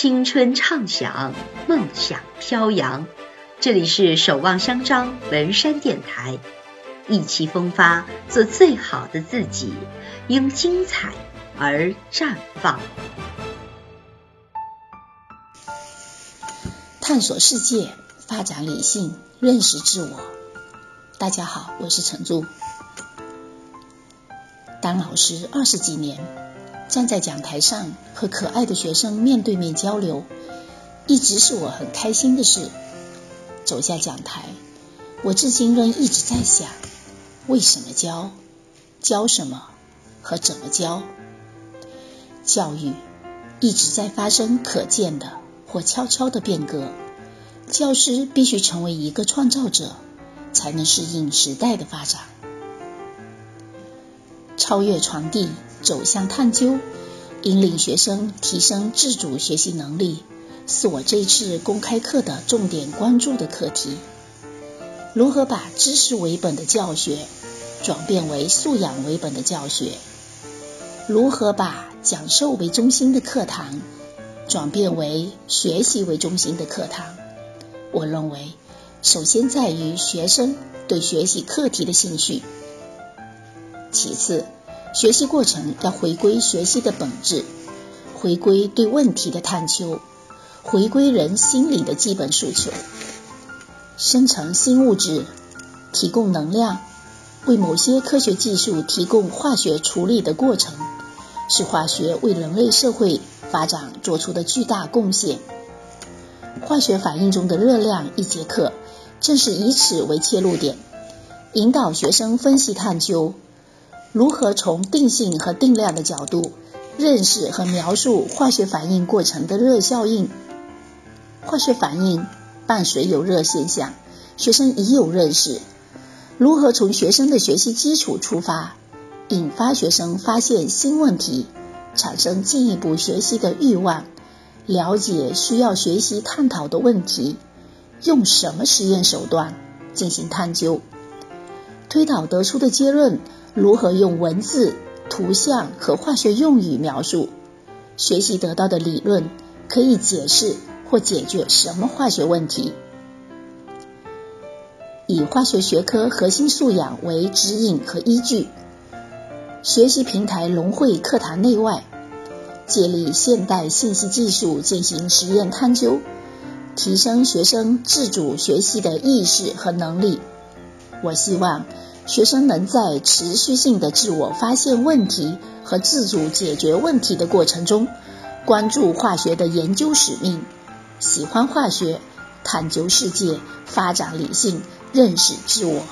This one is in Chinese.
青春畅想，梦想飘扬。这里是守望相张文山电台，意气风发，做最好的自己，因精彩而绽放。探索世界，发展理性，认识自我。大家好，我是陈柱。当老师二十几年。站在讲台上和可爱的学生面对面交流，一直是我很开心的事。走下讲台，我至今仍一直在想：为什么教？教什么？和怎么教？教育一直在发生可见的或悄悄的变革。教师必须成为一个创造者，才能适应时代的发展，超越传递。走向探究，引领学生提升自主学习能力，是我这次公开课的重点关注的课题。如何把知识为本的教学转变为素养为本的教学？如何把讲授为中心的课堂转变为学习为中心的课堂？我认为，首先在于学生对学习课题的兴趣，其次。学习过程要回归学习的本质，回归对问题的探究，回归人心理的基本诉求。生成新物质，提供能量，为某些科学技术提供化学处理的过程，是化学为人类社会发展做出的巨大贡献。化学反应中的热量一节课，正是以此为切入点，引导学生分析探究。如何从定性和定量的角度认识和描述化学反应过程的热效应？化学反应伴随有热现象，学生已有认识。如何从学生的学习基础出发，引发学生发现新问题，产生进一步学习的欲望，了解需要学习探讨的问题，用什么实验手段进行探究，推导得出的结论？如何用文字、图像和化学用语描述学习得到的理论？可以解释或解决什么化学问题？以化学学科核心素养为指引和依据，学习平台融汇课堂内外，借力现代信息技术进行实验探究，提升学生自主学习的意识和能力。我希望。学生能在持续性的自我发现问题和自主解决问题的过程中，关注化学的研究使命，喜欢化学，探究世界，发展理性，认识自我。